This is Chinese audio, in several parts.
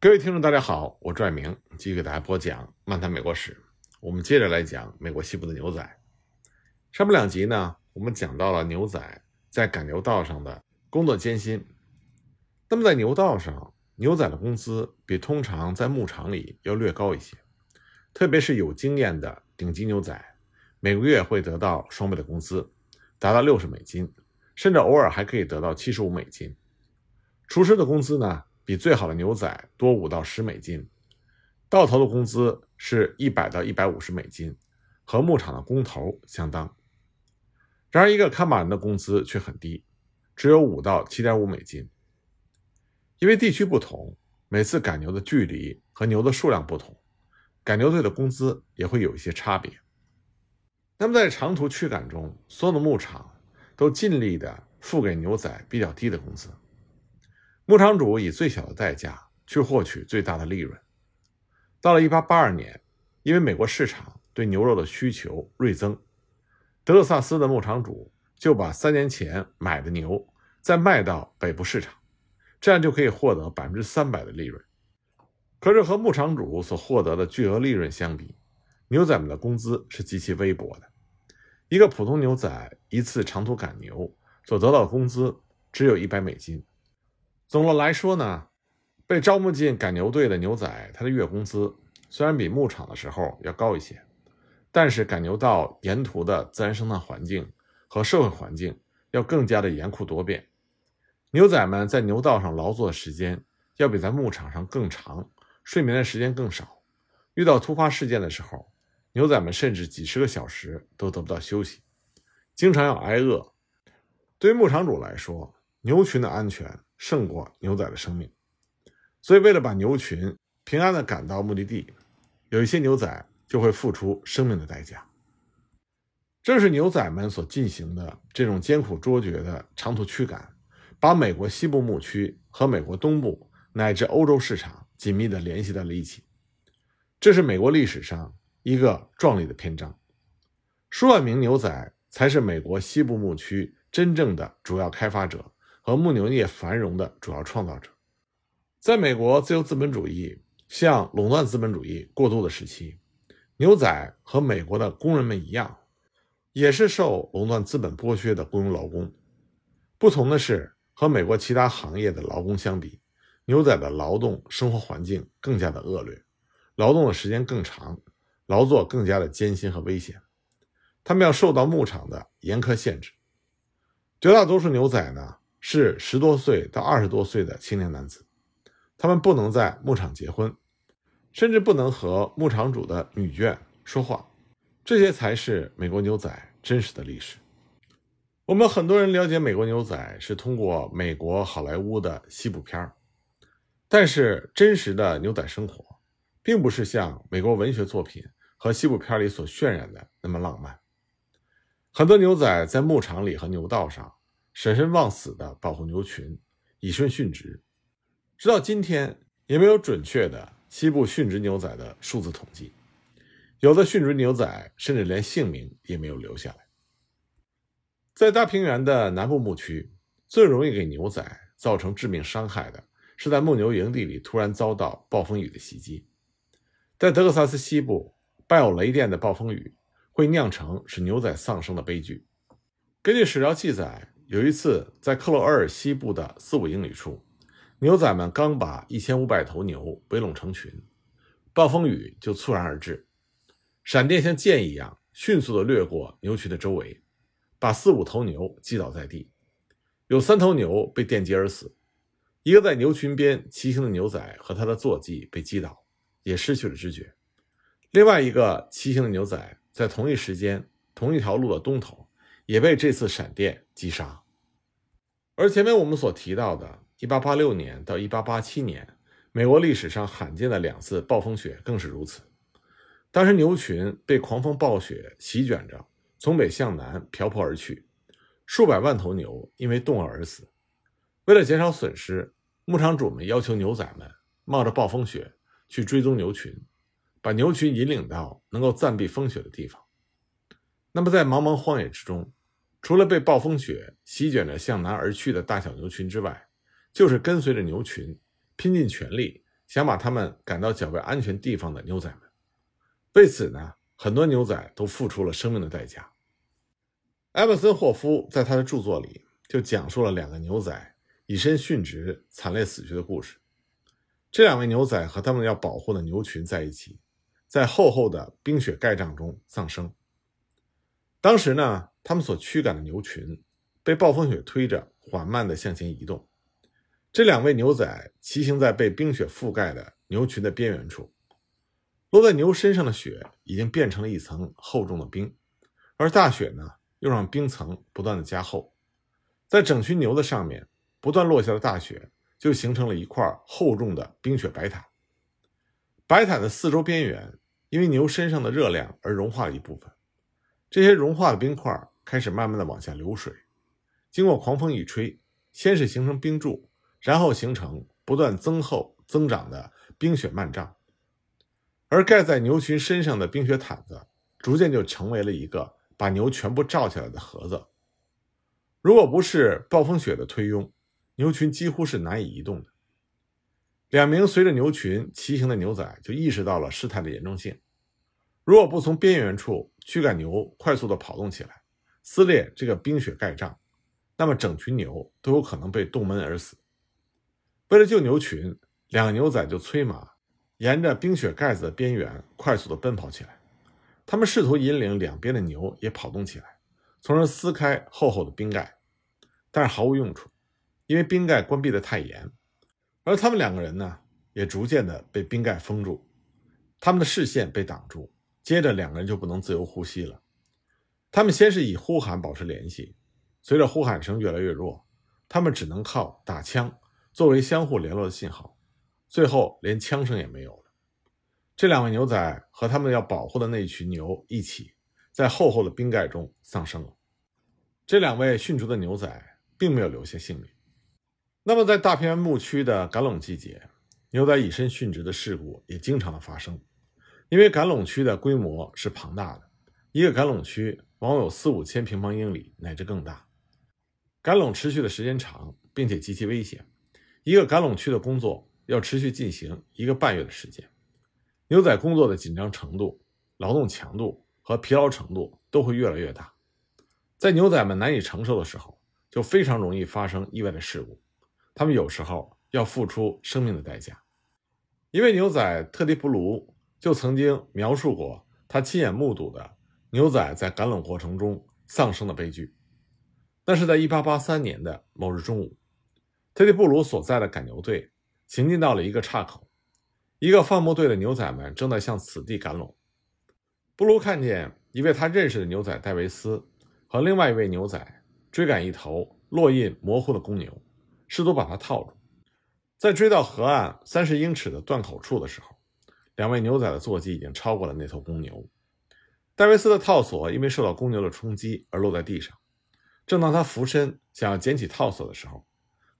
各位听众，大家好，我拽明继续给大家播讲《漫谈美国史》。我们接着来讲美国西部的牛仔。上面两集呢，我们讲到了牛仔在赶牛道上的工作艰辛。那么在牛道上，牛仔的工资比通常在牧场里要略高一些，特别是有经验的顶级牛仔，每个月会得到双倍的工资，达到六十美金，甚至偶尔还可以得到七十五美金。厨师的工资呢，比最好的牛仔多五到十美金；到头的工资是一百到一百五十美金，和牧场的工头相当。然而，一个看马人的工资却很低，只有五到七点五美金。因为地区不同，每次赶牛的距离和牛的数量不同，赶牛队的工资也会有一些差别。那么，在长途驱赶中，所有的牧场都尽力的付给牛仔比较低的工资。牧场主以最小的代价去获取最大的利润。到了1882年，因为美国市场对牛肉的需求锐增，德克萨斯的牧场主就把三年前买的牛再卖到北部市场，这样就可以获得百分之三百的利润。可是和牧场主所获得的巨额利润相比，牛仔们的工资是极其微薄的。一个普通牛仔一次长途赶牛所得到的工资只有一百美金。总的来说呢，被招募进赶牛队的牛仔，他的月工资虽然比牧场的时候要高一些，但是赶牛道沿途的自然生态环境和社会环境要更加的严酷多变。牛仔们在牛道上劳作的时间要比在牧场上更长，睡眠的时间更少。遇到突发事件的时候，牛仔们甚至几十个小时都得不到休息，经常要挨饿。对于牧场主来说，牛群的安全。胜过牛仔的生命，所以为了把牛群平安的赶到目的地，有一些牛仔就会付出生命的代价。正是牛仔们所进行的这种艰苦卓绝的长途驱赶，把美国西部牧区和美国东部乃至欧洲市场紧密的联系在了一起。这是美国历史上一个壮丽的篇章。数万名牛仔才是美国西部牧区真正的主要开发者。和牧牛业繁荣的主要创造者，在美国自由资本主义向垄断资本主义过渡的时期，牛仔和美国的工人们一样，也是受垄断资本剥削的雇佣劳工。不同的是，和美国其他行业的劳工相比，牛仔的劳动生活环境更加的恶劣，劳动的时间更长，劳作更加的艰辛和危险。他们要受到牧场的严苛限制。绝大多数牛仔呢？是十多岁到二十多岁的青年男子，他们不能在牧场结婚，甚至不能和牧场主的女眷说话。这些才是美国牛仔真实的历史。我们很多人了解美国牛仔是通过美国好莱坞的西部片儿，但是真实的牛仔生活，并不是像美国文学作品和西部片里所渲染的那么浪漫。很多牛仔在牧场里和牛道上。舍身忘死的保护牛群，以身殉职，直到今天也没有准确的西部殉职牛仔的数字统计。有的殉职牛仔甚至连姓名也没有留下来。在大平原的南部牧区，最容易给牛仔造成致命伤害的是在牧牛营地里突然遭到暴风雨的袭击。在德克萨斯西部，伴有雷电的暴风雨会酿成使牛仔丧生的悲剧。根据史料记载。有一次，在克罗尔西部的四五英里处，牛仔们刚把一千五百头牛围拢成群，暴风雨就猝然而至，闪电像箭一样迅速地掠过牛群的周围，把四五头牛击倒在地，有三头牛被电击而死，一个在牛群边骑行的牛仔和他的坐骑被击倒，也失去了知觉，另外一个骑行的牛仔在同一时间同一条路的东头。也被这次闪电击杀，而前面我们所提到的1886年到1887年，美国历史上罕见的两次暴风雪更是如此。当时牛群被狂风暴雪席卷着，从北向南瓢泼而去，数百万头牛因为冻饿而死。为了减少损失，牧场主们要求牛仔们冒着暴风雪去追踪牛群，把牛群引领到能够暂避风雪的地方。那么，在茫茫荒野之中，除了被暴风雪席卷着向南而去的大小牛群之外，就是跟随着牛群拼尽全力想把他们赶到较为安全地方的牛仔们。为此呢，很多牛仔都付出了生命的代价。埃文森霍夫在他的著作里就讲述了两个牛仔以身殉职、惨烈死去的故事。这两位牛仔和他们要保护的牛群在一起，在厚厚的冰雪盖障中丧生。当时呢，他们所驱赶的牛群被暴风雪推着缓慢地向前移动。这两位牛仔骑行在被冰雪覆盖的牛群的边缘处，落在牛身上的雪已经变成了一层厚重的冰，而大雪呢，又让冰层不断的加厚，在整群牛的上面不断落下的大雪，就形成了一块厚重的冰雪白毯。白毯的四周边缘因为牛身上的热量而融化了一部分，这些融化的冰块开始慢慢的往下流水，经过狂风一吹，先是形成冰柱。然后形成不断增厚、增长的冰雪漫帐，而盖在牛群身上的冰雪毯子，逐渐就成为了一个把牛全部罩起来的盒子。如果不是暴风雪的推拥，牛群几乎是难以移动的。两名随着牛群骑行的牛仔就意识到了事态的严重性。如果不从边缘处驱赶牛快速地跑动起来，撕裂这个冰雪盖障，那么整群牛都有可能被冻闷而死。为了救牛群，两个牛仔就催马，沿着冰雪盖子的边缘快速地奔跑起来。他们试图引领两边的牛也跑动起来，从而撕开厚厚的冰盖，但是毫无用处，因为冰盖关闭得太严。而他们两个人呢，也逐渐地被冰盖封住，他们的视线被挡住，接着两个人就不能自由呼吸了。他们先是以呼喊保持联系，随着呼喊声越来越弱，他们只能靠打枪。作为相互联络的信号，最后连枪声也没有了。这两位牛仔和他们要保护的那群牛一起，在厚厚的冰盖中丧生了。这两位殉职的牛仔并没有留下性命。那么，在大平原牧区的赶垄季节，牛仔以身殉职的事故也经常的发生。因为赶垄区的规模是庞大的，一个赶垄区往往有四五千平方英里乃至更大。赶垄持续的时间长，并且极其危险。一个赶垄区的工作要持续进行一个半月的时间，牛仔工作的紧张程度、劳动强度和疲劳程度都会越来越大。在牛仔们难以承受的时候，就非常容易发生意外的事故，他们有时候要付出生命的代价。一位牛仔特迪布鲁就曾经描述过他亲眼目睹的牛仔在赶拢过程中丧生的悲剧。那是在1883年的某日中午。特里布鲁所在的赶牛队行进到了一个岔口，一个放牧队的牛仔们正在向此地赶拢。布鲁看见一位他认识的牛仔戴维斯和另外一位牛仔追赶一头落印模糊的公牛，试图把它套住。在追到河岸三十英尺的断口处的时候，两位牛仔的坐骑已经超过了那头公牛。戴维斯的套索因为受到公牛的冲击而落在地上。正当他俯身想要捡起套索的时候，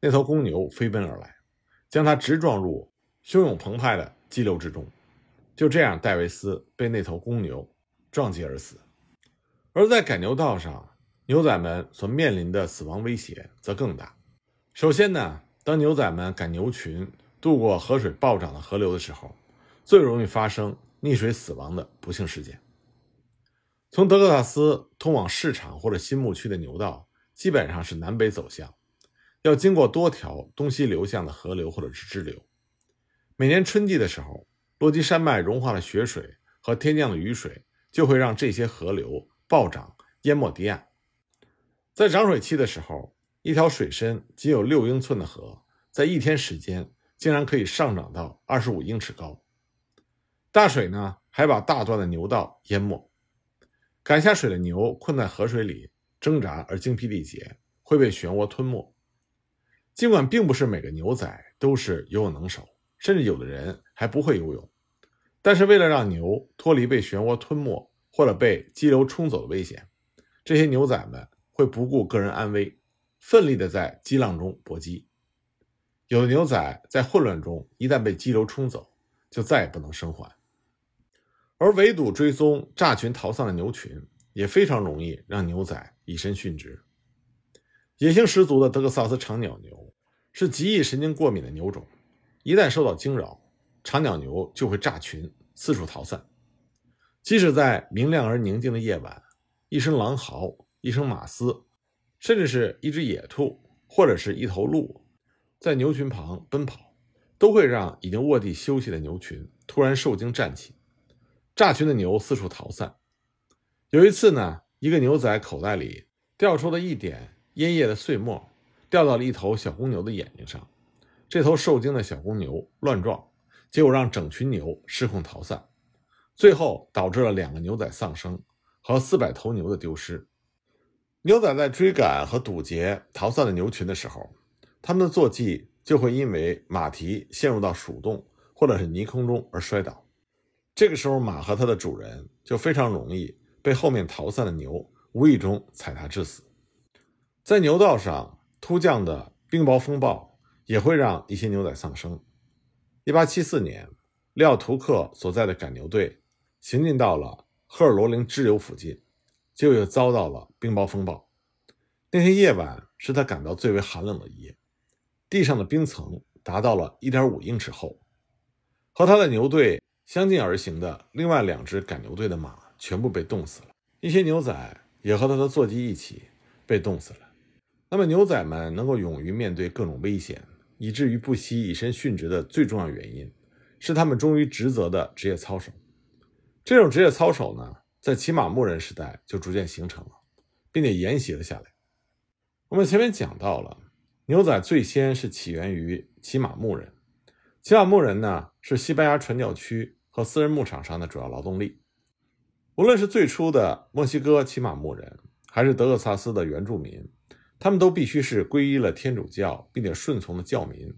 那头公牛飞奔而来，将他直撞入汹涌澎湃的激流之中。就这样，戴维斯被那头公牛撞击而死。而在赶牛道上，牛仔们所面临的死亡威胁则更大。首先呢，当牛仔们赶牛群渡过河水暴涨的河流的时候，最容易发生溺水死亡的不幸事件。从德克萨斯通往市场或者新牧区的牛道，基本上是南北走向。要经过多条东西流向的河流或者是支流。每年春季的时候，落基山脉融化的雪水和天降的雨水就会让这些河流暴涨，淹没堤岸。在涨水期的时候，一条水深仅有六英寸的河，在一天时间竟然可以上涨到二十五英尺高。大水呢，还把大段的牛道淹没。赶下水的牛困在河水里挣扎而精疲力竭，会被漩涡吞没。尽管并不是每个牛仔都是游泳能手，甚至有的人还不会游泳，但是为了让牛脱离被漩涡吞没或者被激流冲走的危险，这些牛仔们会不顾个人安危，奋力的在激浪中搏击。有的牛仔在混乱中一旦被激流冲走，就再也不能生还。而围堵追踪炸群逃散的牛群，也非常容易让牛仔以身殉职。野性十足的德克萨斯长角牛是极易神经过敏的牛种，一旦受到惊扰，长角牛就会炸群，四处逃散。即使在明亮而宁静的夜晚，一声狼嚎，一声马嘶，甚至是一只野兔或者是一头鹿，在牛群旁奔跑，都会让已经卧地休息的牛群突然受惊站起，炸群的牛四处逃散。有一次呢，一个牛仔口袋里掉出了一点烟叶的碎末，掉到了一头小公牛的眼睛上。这头受惊的小公牛乱撞，结果让整群牛失控逃散，最后导致了两个牛仔丧生和四百头牛的丢失。牛仔在追赶和堵截逃散的牛群的时候，他们的坐骑就会因为马蹄陷入到鼠洞或者是泥坑中而摔倒。这个时候，马和它的主人就非常容易被后面逃散的牛无意中踩踏致死。在牛道上突降的冰雹风暴。也会让一些牛仔丧生。一八七四年，利奥图克所在的赶牛队行进到了赫尔罗林支流附近，就又遭到了冰雹风暴。那天夜晚是他感到最为寒冷的一夜，地上的冰层达到了一点五英尺厚。和他的牛队相近而行的另外两只赶牛队的马全部被冻死了，一些牛仔也和他的坐骑一起被冻死了。那么，牛仔们能够勇于面对各种危险。以至于不惜以身殉职的最重要原因，是他们忠于职责的职业操守。这种职业操守呢，在骑马牧人时代就逐渐形成了，并且沿袭了下来。我们前面讲到了，牛仔最先是起源于骑马牧人。骑马牧人呢，是西班牙传教区和私人牧场上的主要劳动力。无论是最初的墨西哥骑马牧人，还是德克萨斯的原住民。他们都必须是皈依了天主教并且顺从的教民，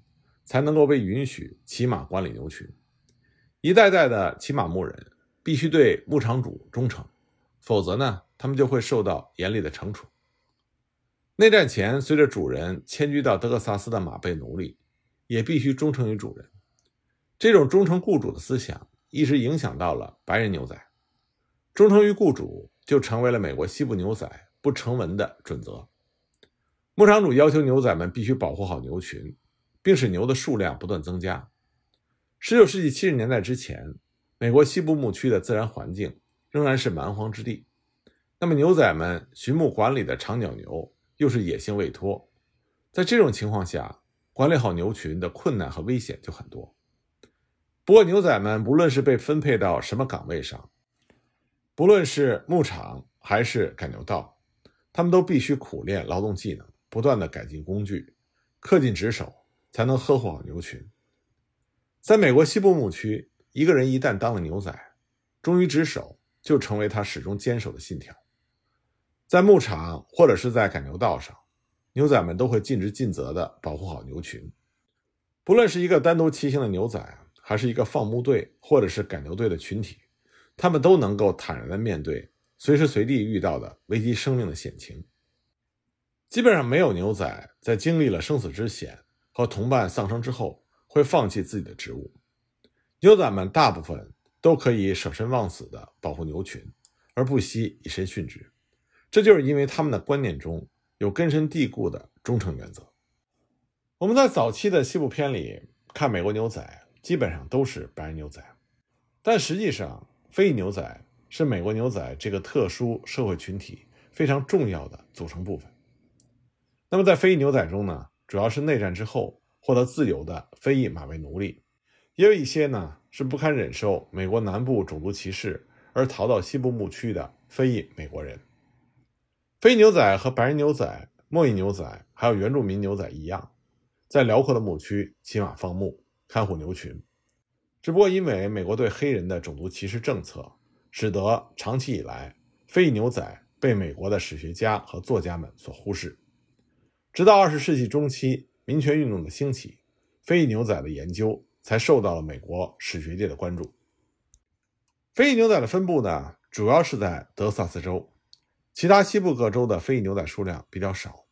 才能够被允许骑马管理牛群。一代代的骑马牧人必须对牧场主忠诚，否则呢，他们就会受到严厉的惩处。内战前，随着主人迁居到德克萨斯的马背奴隶也必须忠诚于主人。这种忠诚雇主的思想一直影响到了白人牛仔，忠诚于雇主就成为了美国西部牛仔不成文的准则。牧场主要求牛仔们必须保护好牛群，并使牛的数量不断增加。19世纪70年代之前，美国西部牧区的自然环境仍然是蛮荒之地。那么，牛仔们巡牧管理的长角牛又是野性未脱，在这种情况下，管理好牛群的困难和危险就很多。不过，牛仔们不论是被分配到什么岗位上，不论是牧场还是赶牛道，他们都必须苦练劳动技能。不断的改进工具，恪尽职守，才能呵护好牛群。在美国西部牧区，一个人一旦当了牛仔，忠于职守就成为他始终坚守的信条。在牧场或者是在赶牛道上，牛仔们都会尽职尽责地保护好牛群。不论是一个单独骑行的牛仔，还是一个放牧队或者是赶牛队的群体，他们都能够坦然地面对随时随地遇到的危及生命的险情。基本上没有牛仔在经历了生死之险和同伴丧生之后会放弃自己的职务。牛仔们大部分都可以舍身忘死地保护牛群，而不惜以身殉职。这就是因为他们的观念中有根深蒂固的忠诚原则。我们在早期的西部片里看美国牛仔，基本上都是白人牛仔，但实际上非裔牛仔是美国牛仔这个特殊社会群体非常重要的组成部分。那么，在非裔牛仔中呢，主要是内战之后获得自由的非裔马背奴隶，也有一些呢是不堪忍受美国南部种族歧视而逃到西部牧区的非裔美国人。非牛仔和白人牛仔、墨裔牛仔还有原住民牛仔一样，在辽阔的牧区骑马放牧、看护牛群。只不过因为美国对黑人的种族歧视政策，使得长期以来非裔牛仔被美国的史学家和作家们所忽视。直到二十世纪中期，民权运动的兴起，非裔牛仔的研究才受到了美国史学界的关注。非裔牛仔的分布呢，主要是在德萨斯州，其他西部各州的非裔牛仔数量比较少。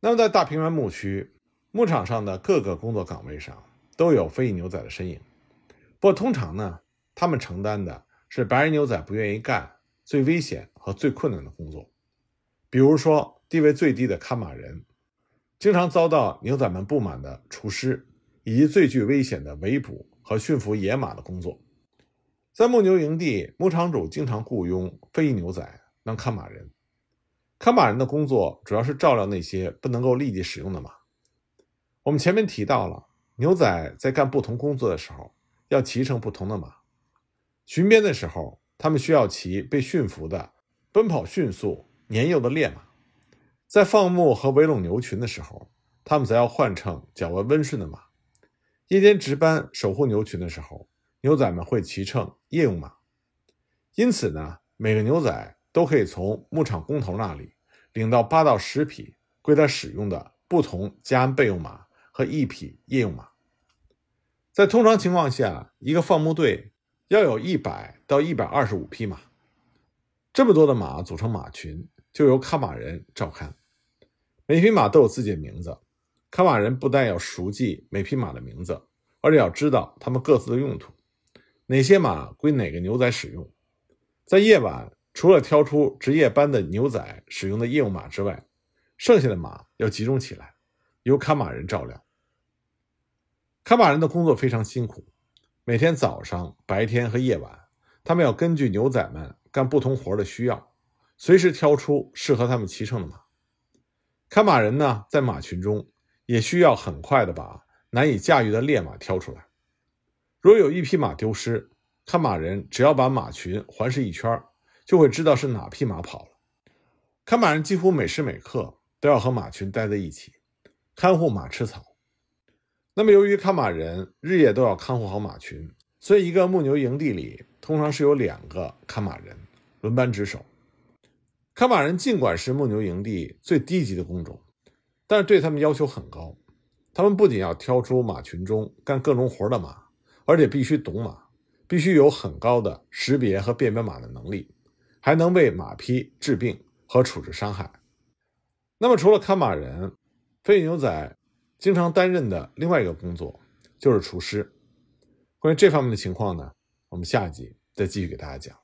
那么，在大平原牧区牧场上的各个工作岗位上，都有非裔牛仔的身影。不过，通常呢，他们承担的是白人牛仔不愿意干、最危险和最困难的工作，比如说。地位最低的看马人，经常遭到牛仔们不满的厨师，以及最具危险的围捕和驯服野马的工作。在牧牛营地，牧场主经常雇佣非裔牛仔当看马人。看马人的工作主要是照料那些不能够立即使用的马。我们前面提到了，牛仔在干不同工作的时候，要骑乘不同的马。巡边的时候，他们需要骑被驯服的、奔跑迅速、年幼的烈马；在放牧和围拢牛群的时候，他们则要换乘较为温顺的马。夜间值班守护牛群的时候，牛仔们会骑乘夜用马。因此呢，每个牛仔都可以从牧场工头那里领到八到十匹归他使用的不同加安备用马和一匹夜用马。在通常情况下，一个放牧队。要有一百到一百二十五匹马，这么多的马组成马群，就由看马人照看。每匹马都有自己的名字，看马人不但要熟记每匹马的名字，而且要知道它们各自的用途，哪些马归哪个牛仔使用。在夜晚，除了挑出值夜班的牛仔使用的业务马之外，剩下的马要集中起来，由看马人照料。看马人的工作非常辛苦。每天早上、白天和夜晚，他们要根据牛仔们干不同活的需要，随时挑出适合他们骑乘的马。看马人呢，在马群中也需要很快的把难以驾驭的烈马挑出来。若有一匹马丢失，看马人只要把马群环视一圈，就会知道是哪匹马跑了。看马人几乎每时每刻都要和马群待在一起，看护马吃草。那么，由于看马人日夜都要看护好马群，所以一个牧牛营地里通常是有两个看马人轮班值守。看马人尽管是牧牛营地最低级的工种，但是对他们要求很高。他们不仅要挑出马群中干各种活的马，而且必须懂马，必须有很高的识别和辨别马的能力，还能为马匹治病和处置伤害。那么，除了看马人，非牛仔。经常担任的另外一个工作就是厨师。关于这方面的情况呢，我们下一集再继续给大家讲。